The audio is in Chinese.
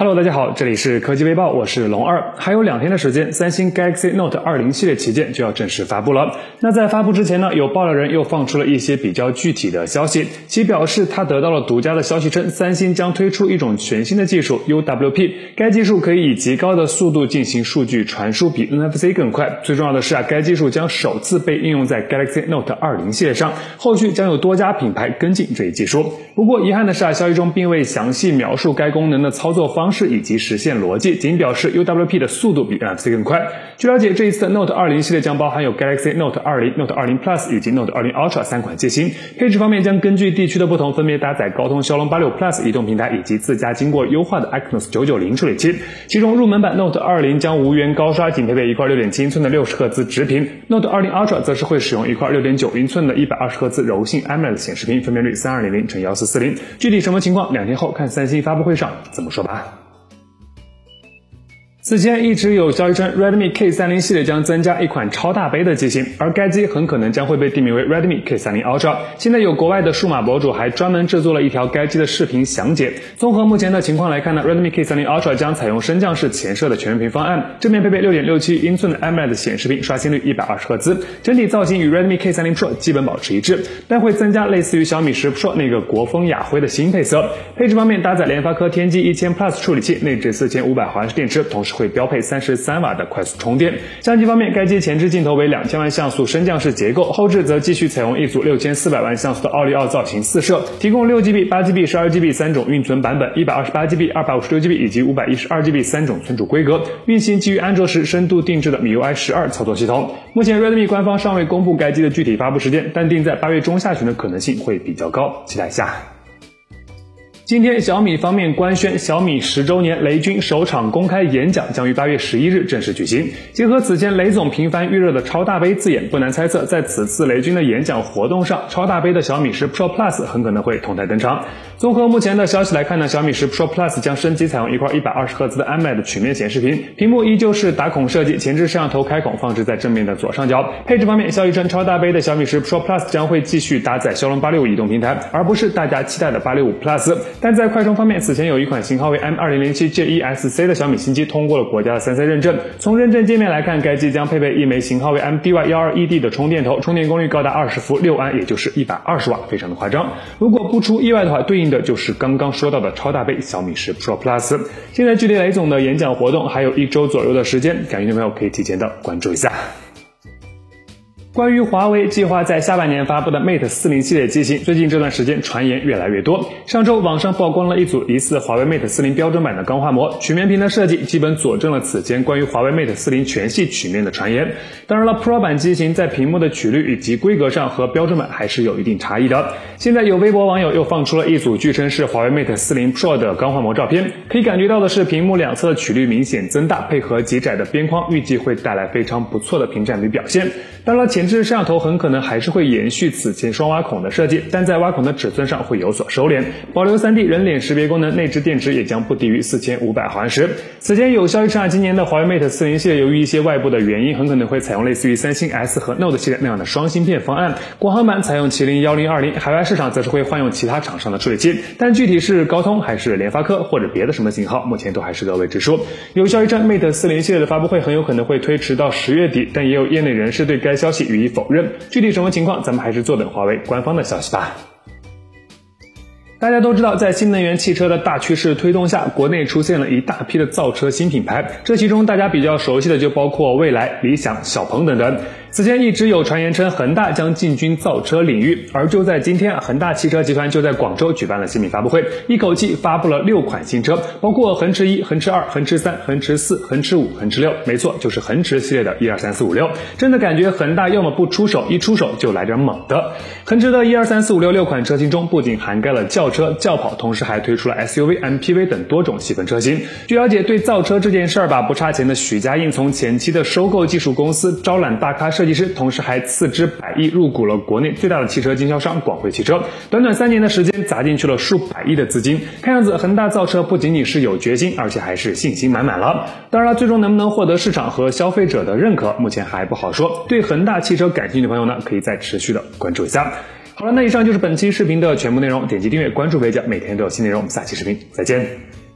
Hello，大家好，这里是科技微报，我是龙二。还有两天的时间，三星 Galaxy Note 20系列旗舰就要正式发布了。那在发布之前呢，有爆料人又放出了一些比较具体的消息，其表示他得到了独家的消息称，三星将推出一种全新的技术 UWP，该技术可以以极高的速度进行数据传输，比 NFC 更快。最重要的是啊，该技术将首次被应用在 Galaxy Note 20系列上，后续将有多家品牌跟进这一技术。不过遗憾的是啊，消息中并未详细描述该功能的操作方。方式以及实现逻辑，仅表示 UWP 的速度比 NFC 更快。据了解，这一次的 Note 20系列将包含有 Galaxy Note 20、Note 20 Plus 以及 Note 20 Ultra 三款机型。配置方面将根据地区的不同，分别搭载高通骁龙八六 Plus 移动平台以及自家经过优化的 Exynos 990处理器。其中入门版 Note 20将无源高刷，仅配备一块6.7英寸的60赫兹直屏；Note 20 Ultra 则是会使用一块6.9英寸的120赫兹柔性 AMOLED 显示屏，分辨率3200乘1440。具体什么情况，两天后看三星发布会上怎么说吧。此前一直有消息称，Redmi K30 系列将增加一款超大杯的机型，而该机很可能将会被定名为 Redmi K30 Ultra。现在有国外的数码博主还专门制作了一条该机的视频详解。综合目前的情况来看呢，Redmi K30 Ultra 将采用升降式前摄的全面屏方案，正面配备6.67英寸的 AMOLED 显示屏，刷新率120赫兹，整体造型与 Redmi K30 Pro 基本保持一致，但会增加类似于小米10 Pro 那个国风雅灰的新配色。配置方面，搭载联发科天玑一千 Plus 处理器，内置4500毫安时电池，同时。会标配三十三瓦的快速充电。相机方面，该机前置镜头为两千万像素升降式结构，后置则继续采用一组六千四百万像素的奥利奥造型四摄，提供六 GB、八 GB、十二 GB 三种运存版本，一百二十八 GB、二百五十六 GB 以及五百一十二 GB 三种存储规格，运行基于安卓十深度定制的 MIUI 十二操作系统。目前 Redmi 官方尚未公布该机的具体发布时间，但定在八月中下旬的可能性会比较高，期待下。今天，小米方面官宣，小米十周年雷军首场公开演讲将于八月十一日正式举行。结合此前雷总频繁预热的超大杯字眼，不难猜测，在此次雷军的演讲活动上，超大杯的小米十 Pro Plus 很可能会同台登场。综合目前的消息来看呢，小米十 Pro Plus 将升级采用一块一百二十赫兹的 AMOLED 曲面显示屏，屏幕依旧是打孔设计，前置摄像头开孔放置在正面的左上角。配置方面，消息称超大杯的小米十 Pro Plus 将会继续搭载骁龙八六五移动平台，而不是大家期待的八六五 Plus。但在快充方面，此前有一款型号为 M 二零零七 JESC 的小米新机通过了国家的三 C 认证。从认证界面来看，该机将配备一枚型号为 MDY 幺二 ED 的充电头，充电功率高达二十伏六安，也就是一百二十瓦，非常的夸张。如果不出意外的话，对应的就是刚刚说到的超大杯小米十 Pro Plus。现在距离雷总的演讲活动还有一周左右的时间，感兴趣的朋友可以提前的关注一下。关于华为计划在下半年发布的 Mate 四零系列机型，最近这段时间传言越来越多。上周网上曝光了一组疑似华为 Mate 四零标准版的钢化膜，曲面屏的设计基本佐证了此前关于华为 Mate 四零全系曲面的传言。当然了，Pro 版机型在屏幕的曲率以及规格上和标准版还是有一定差异的。现在有微博网友又放出了一组据称是华为 Mate 四零 Pro 的钢化膜照片，可以感觉到的是屏幕两侧的曲率明显增大，配合极窄的边框，预计会带来非常不错的屏占比表现。当然了，前置摄像头很可能还是会延续此前双挖孔的设计，但在挖孔的尺寸上会有所收敛，保留 3D 人脸识别功能，内置电池也将不低于四千五百毫安时。此前有消息称，今年的华为 Mate 四零系列由于一些外部的原因，很可能会采用类似于三星 S 和 Note 系列那样的双芯片方案，国行版采用麒麟幺零二零，海外市场则是会换用其他厂商的处理器。但具体是高通还是联发科或者别的什么型号，目前都还是个未知数。有消息称，Mate 四零系列的发布会很有可能会推迟到十月底，但也有业内人士对该消息予以否认。具体什么情况，咱们还是坐等华为官方的消息吧。大家都知道，在新能源汽车的大趋势推动下，国内出现了一大批的造车新品牌。这其中大家比较熟悉的就包括蔚来、理想、小鹏等等。此前一直有传言称恒大将进军造车领域，而就在今天，恒大汽车集团就在广州举办了新品发布会，一口气发布了六款新车，包括恒驰一、恒驰二、恒驰三、恒驰四、恒驰五、恒驰六，没错，就是恒驰系列的一二三四五六。真的感觉恒大要么不出手，一出手就来点猛的。恒驰的一二三四五六六款车型中，不仅涵盖了轿车、轿跑，同时还推出了 SUV、MPV 等多种细分车型。据了解，对造车这件事儿吧，不差钱的许家印从前期的收购技术公司，招揽大咖。设计师，同时还斥资百亿入股了国内最大的汽车经销商广汇汽车，短短三年的时间砸进去了数百亿的资金，看样子恒大造车不仅仅是有决心，而且还是信心满满了。当然了，最终能不能获得市场和消费者的认可，目前还不好说。对恒大汽车感兴趣的朋友呢，可以再持续的关注一下。好了，那以上就是本期视频的全部内容，点击订阅关注微教，每天都有新内容。下期视频再见。